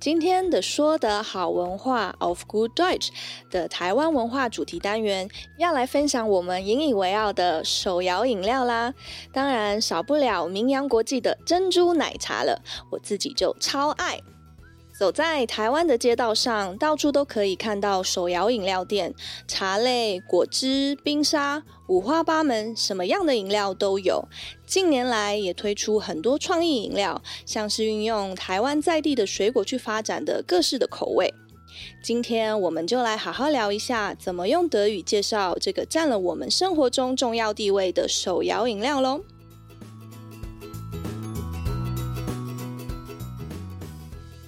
今天的说的好文化 of Good Deutsch 的台湾文化主题单元，要来分享我们引以为傲的手摇饮料啦。当然少不了名扬国际的珍珠奶茶了，我自己就超爱。走在台湾的街道上，到处都可以看到手摇饮料店，茶类、果汁、冰沙，五花八门，什么样的饮料都有。近年来也推出很多创意饮料，像是运用台湾在地的水果去发展的各式的口味。今天我们就来好好聊一下，怎么用德语介绍这个占了我们生活中重要地位的手摇饮料喽。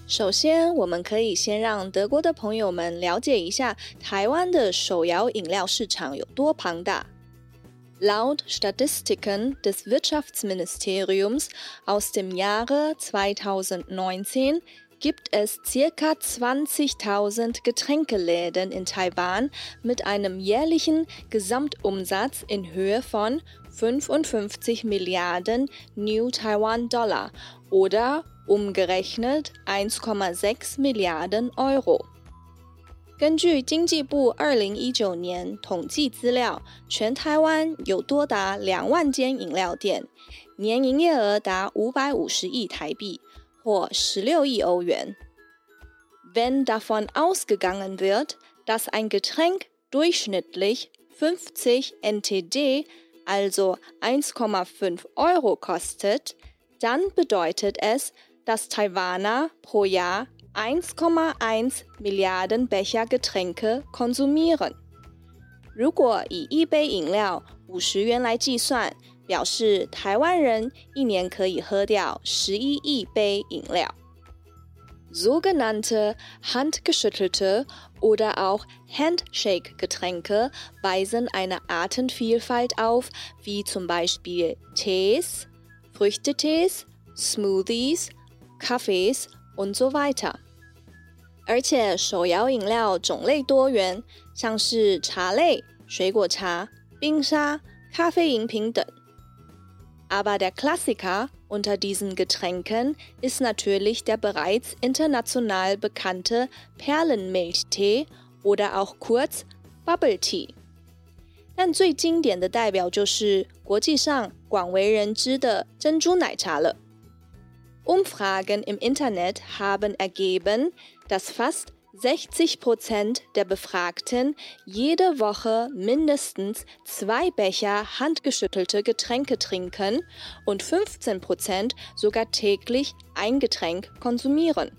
首先，我们可以先让德国的朋友们了解一下台湾的手摇饮料市场有多庞大。Laut Statistiken des Wirtschaftsministeriums aus dem Jahre 2019 gibt es circa 20.000 Getränkeläden in Taiwan mit einem jährlichen Gesamtumsatz in Höhe von 55 Milliarden New Taiwan Dollar oder umgerechnet 1,6 Milliarden Euro。根据经济部二零一九年统计资料，全台湾有多达两万间饮料店，年营业额达五百五十亿台币，或十六亿欧元。Wenn davon ausgegangen wird, dass ein Getränk durchschnittlich 50 NTD, also 1,5 Euro kostet, dann bedeutet es, dass Taiwaner pro Jahr 1,1 Milliarden Becher Getränke konsumieren。如果以一杯饮料五十元来计算，表示台湾人一年可以喝掉十一亿杯饮料。Sogenannte handgeschüttelte oder auch Handshake-Getränke weisen eine Artenvielfalt auf, wie zum Beispiel Tees, Früchtetees, Smoothies, Cafés und so weiter。而且手摇饮料种类多元，像是茶类、水果茶、冰沙、咖啡饮品等。Aber der Klassiker unter diesen Getränken ist natürlich der bereits international bekannte Perlenmilchtee oder auch kurz Bubble Tea。但最经典的代表就是国际上广为人知的珍珠奶茶了。Umfragen im Internet haben ergeben, dass fast 60 Prozent der Befragten jede Woche mindestens zwei Becher handgeschüttelte Getränke trinken und 15 Prozent sogar täglich ein Getränk konsumieren.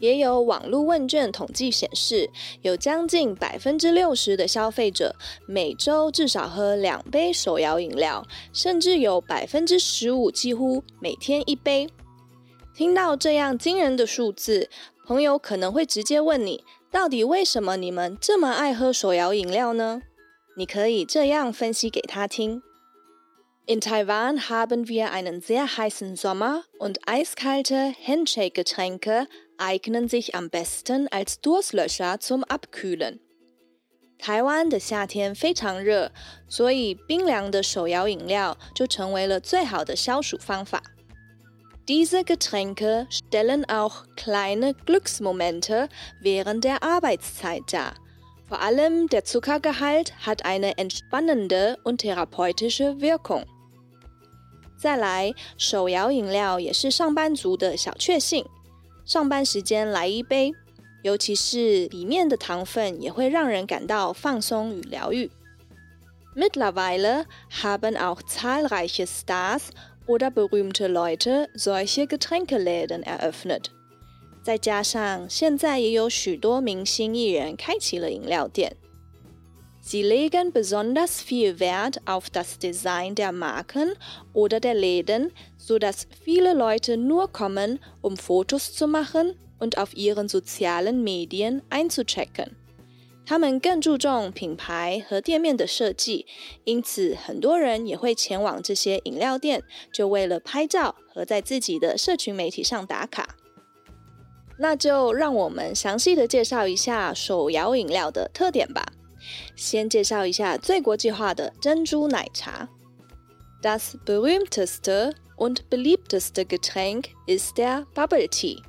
也有网络问卷统计显示，有将近百分之六十的消费者每周至少喝两杯手摇饮料，甚至有百分之十五几乎每天一杯。 听到这样惊人的数字，朋友可能会直接问你：到底为什么你们这么爱喝手摇饮料呢？你可以这样分析给他听：In Taiwan haben wir einen sehr heißen Sommer und eiskalte Handshake-Getränke eignen sich am besten als Durstlöscher zum Abkühlen。台湾的夏天非常热，所以冰凉的手摇饮料就成为了最好的消暑方法。Diese Getränke stellen auch kleine Glücksmomente während der Arbeitszeit dar. Vor allem der Zuckergehalt hat eine entspannende und therapeutische Wirkung. 再来，手摇饮料也是上班族的小确幸。上班时间来一杯，尤其是里面的糖分也会让人感到放松与疗愈。Mittlerweile haben auch zahlreiche Stars oder berühmte Leute solche Getränkeläden eröffnet。再加上现在也有许多明星艺人开启了饮料店。Sie legen besonders viel Wert auf das Design der Marken oder der Läden, sodass viele Leute nur kommen, um Fotos zu machen und auf ihren sozialen Medien einzuchecken. 他们更注重品牌和店面的设计，因此很多人也会前往这些饮料店，就为了拍照和在自己的社群媒体上打卡。那就让我们详细的介绍一下手摇饮料的特点吧。先介绍一下最国际化的珍珠奶茶。Das berühmteste und beliebteste Getränk ist der Bubble Tea.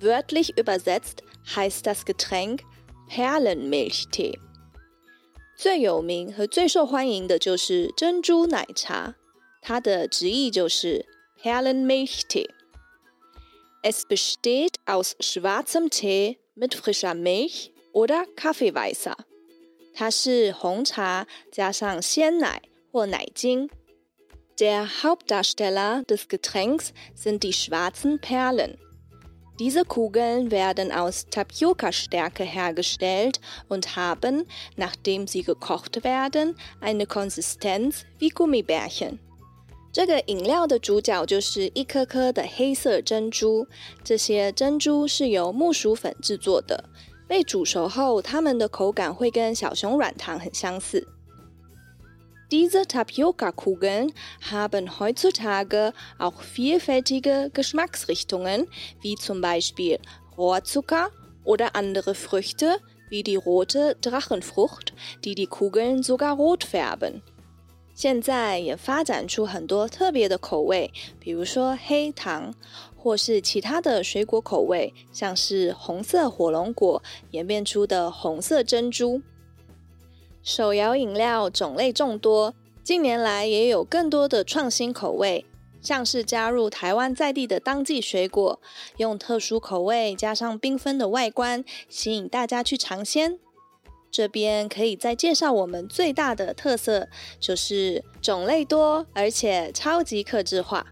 Wörtlich übersetzt heißt das Getränk Perlenmilchtee。最有名和最受欢迎的就是珍珠奶茶，它的直译就是 Perlenmilchtee。Es besteht aus schwarzem Tee mit frischer Milch oder Kaffeeweißer。它是红茶加上鲜奶或奶精。Der Hauptdarsteller des Getränks sind die schwarzen Perlen. Diese Kugeln werden aus Tapioca-Stärke hergestellt und haben, nachdem sie gekocht werden, eine Konsistenz wie Gummibärchen. 这个饮料的主角就是一颗颗的黑色珍珠，这些珍珠是由木薯粉制作的。被煮熟后，它们的口感会跟小熊软糖很相似。 Diese Tapioca-Kugeln haben heutzutage auch vielfältige Geschmacksrichtungen, wie zum Beispiel Rohrzucker oder andere Früchte, wie die rote Drachenfrucht, die die Kugeln sogar rot färben. 现在也发展出很多特别的口味，比如说黑糖，或是其他的水果口味，像是红色火龙果演变出的红色珍珠。 手摇饮料种类众多，近年来也有更多的创新口味，像是加入台湾在地的当季水果，用特殊口味加上缤纷的外观，吸引大家去尝鲜。这边可以再介绍我们最大的特色，就是种类多，而且超级克制化。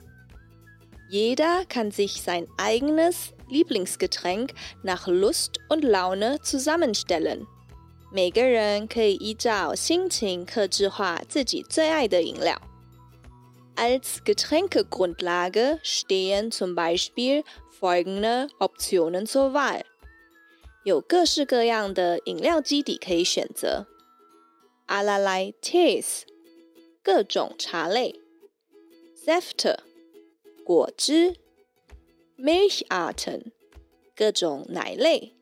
Jeder kann sich sein eigenes Lieblingsgetränk nach Lust und Laune zusammenstellen. 每个人可以依照心情克制化自己最爱的饮料。Als Getränkegrundlage stehen zum Beispiel folgende Optionen zur Wahl。有各式各样的饮料基底可以选择：allerlei Tees，各种茶类；Säfte，果汁；Milcharten，各种奶类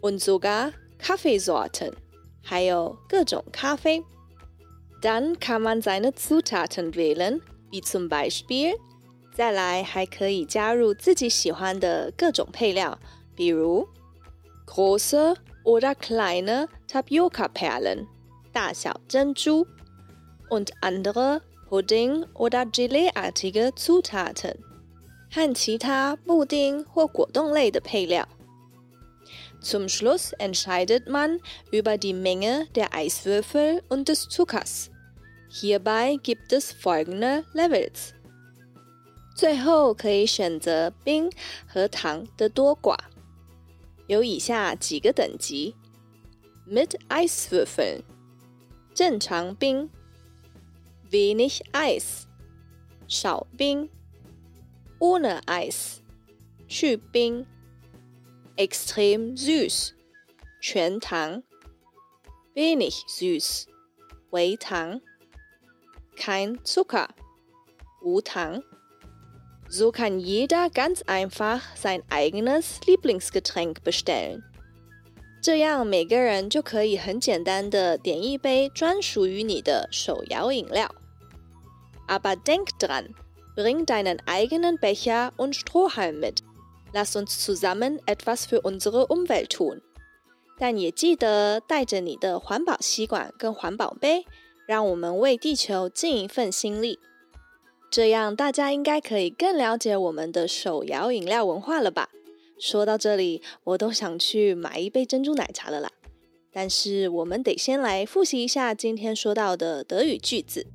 ；und sogar Kaffeesorten，还有各种咖啡。Dann kann man seine Zutaten wählen, wie zum Beispiel。再来还可以加入自己喜欢的各种配料，比如 große oder kleine Tapioca-Perlen，大小珍珠，und andere Pudding oder Gelee-artige Zutaten，和其他布丁或果冻类的配料。 zum Schluss entscheidet man über die Menge der Eiswürfel und des Zuckers. Hierbei gibt es folgende Levels. 最后可以选择冰和糖的多寡，有以下几个等级：Mit Eiswürfeln 正常冰，wenig Eis 少冰，ohne Eis 去冰。 extrem süß 全糖，wenig süß 微糖，kein Zucker 无糖。So kann jeder ganz einfach sein eigenes Lieblingsgetränk bestellen. 这样每个人就可以很简单的点一杯专属于你的手摇饮料。Aber denk dran, bring deinen eigenen Becher und Strohhalm mit. Lass uns zusammen etwas für unsere Umwelt tun。但也记得带着你的环保吸管跟环保杯，让我们为地球尽一份心力。这样大家应该可以更了解我们的手摇饮料文化了吧？说到这里，我都想去买一杯珍珠奶茶了啦。但是我们得先来复习一下今天说到的德语句子。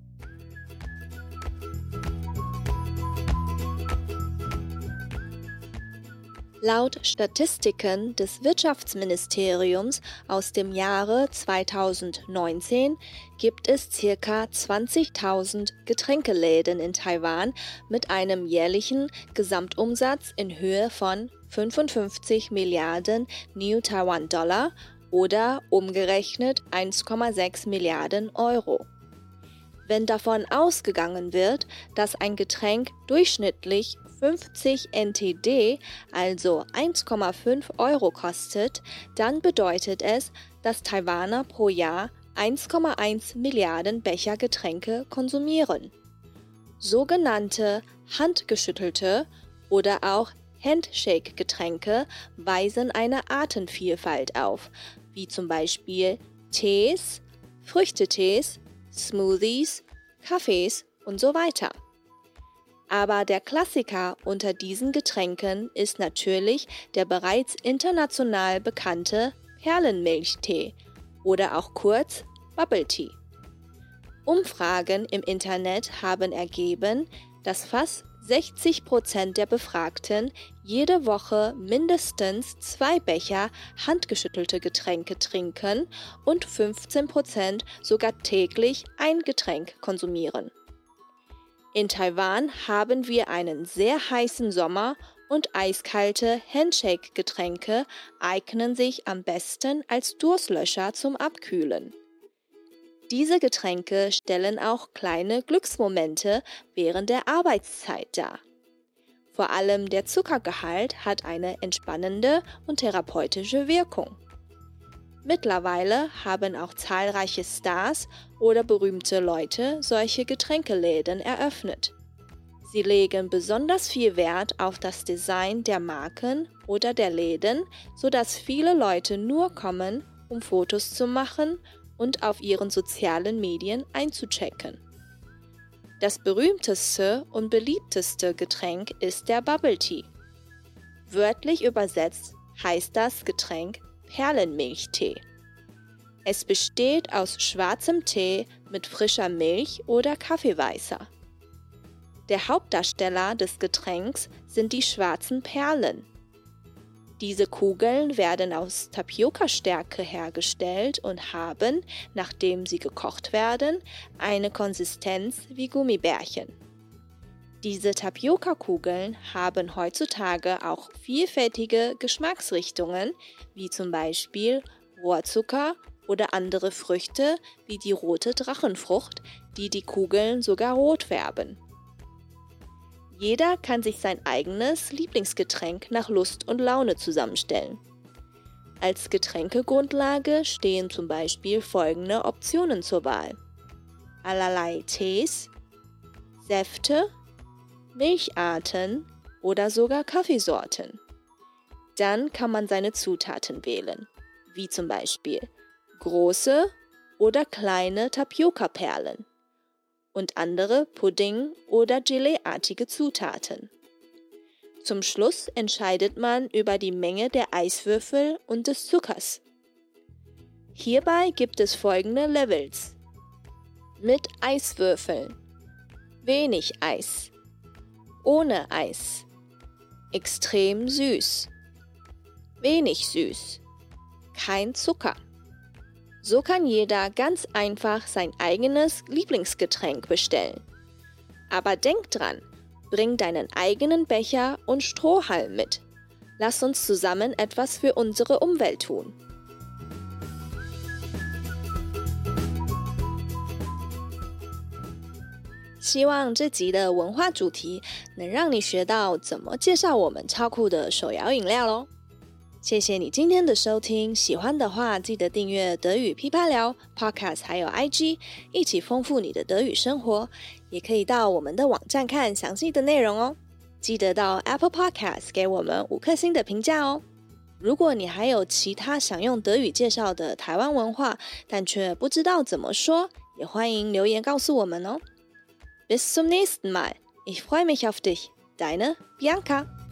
Laut Statistiken des Wirtschaftsministeriums aus dem Jahre 2019 gibt es ca. 20.000 Getränkeläden in Taiwan mit einem jährlichen Gesamtumsatz in Höhe von 55 Milliarden New Taiwan Dollar oder umgerechnet 1,6 Milliarden Euro. Wenn davon ausgegangen wird, dass ein Getränk durchschnittlich 50 NTD, also 1,5 Euro kostet, dann bedeutet es, dass Taiwaner pro Jahr 1,1 Milliarden Becher Getränke konsumieren. Sogenannte handgeschüttelte oder auch Handshake-Getränke weisen eine Artenvielfalt auf, wie zum Beispiel Tees, Früchtetees, Smoothies, Kaffees und so weiter. Aber der Klassiker unter diesen Getränken ist natürlich der bereits international bekannte Perlenmilchtee oder auch kurz Bubble Tea. Umfragen im Internet haben ergeben, dass fast 60 Prozent der Befragten jede Woche mindestens zwei Becher handgeschüttelte Getränke trinken und 15 Prozent sogar täglich ein Getränk konsumieren. In Taiwan haben wir einen sehr heißen Sommer und eiskalte Handshake-Getränke eignen sich am besten als Durstlöscher zum Abkühlen. Diese Getränke stellen auch kleine Glücksmomente während der Arbeitszeit dar. Vor allem der Zuckergehalt hat eine entspannende und therapeutische Wirkung. Mittlerweile haben auch zahlreiche Stars oder berühmte Leute solche Getränkeläden eröffnet. Sie legen besonders viel Wert auf das Design der Marken oder der Läden, sodass viele Leute nur kommen, um Fotos zu machen und auf ihren sozialen Medien einzuchecken. Das berühmteste und beliebteste Getränk ist der Bubble Tea. Wörtlich übersetzt heißt das Getränk Perlenmilchtee. Es besteht aus schwarzem Tee mit frischer Milch oder Kaffeeweißer. Der Hauptdarsteller des Getränks sind die schwarzen Perlen. Diese Kugeln werden aus Tapioca-Stärke hergestellt und haben, nachdem sie gekocht werden, eine Konsistenz wie Gummibärchen. Diese Tapioca-Kugeln haben heutzutage auch vielfältige Geschmacksrichtungen, wie zum Beispiel Rohrzucker oder andere Früchte wie die rote Drachenfrucht, die die Kugeln sogar rot färben. Jeder kann sich sein eigenes Lieblingsgetränk nach Lust und Laune zusammenstellen. Als Getränkegrundlage stehen zum Beispiel folgende Optionen zur Wahl. Allerlei Tees, Säfte, Milcharten oder sogar Kaffeesorten. Dann kann man seine Zutaten wählen, wie zum Beispiel große oder kleine Tapioca-Perlen und andere Pudding- oder Geleeartige Zutaten. Zum Schluss entscheidet man über die Menge der Eiswürfel und des Zuckers. Hierbei gibt es folgende Levels. Mit Eiswürfeln, wenig Eis, ohne Eis, extrem süß, wenig süß, kein Zucker. So kann jeder ganz einfach sein eigenes Lieblingsgetränk bestellen. Aber denk dran, bring deinen eigenen Becher und Strohhalm mit. Lass uns zusammen etwas für unsere Umwelt tun. 希望这集的文化主题能让你学到怎么介绍我们超酷的手摇饮料喽！谢谢你今天的收听，喜欢的话记得订阅德语噼啪聊 Podcast，还有 IG，一起丰富你的德语生活。也可以到我们的网站看详细的内容哦。记得到 Apple Podcast 给我们五颗星的评价哦。如果你还有其他想用德语介绍的台湾文化，但却不知道怎么说，也欢迎留言告诉我们哦。Bis zum nächsten Mal. Ich freue mich auf dich. Deine Bianca.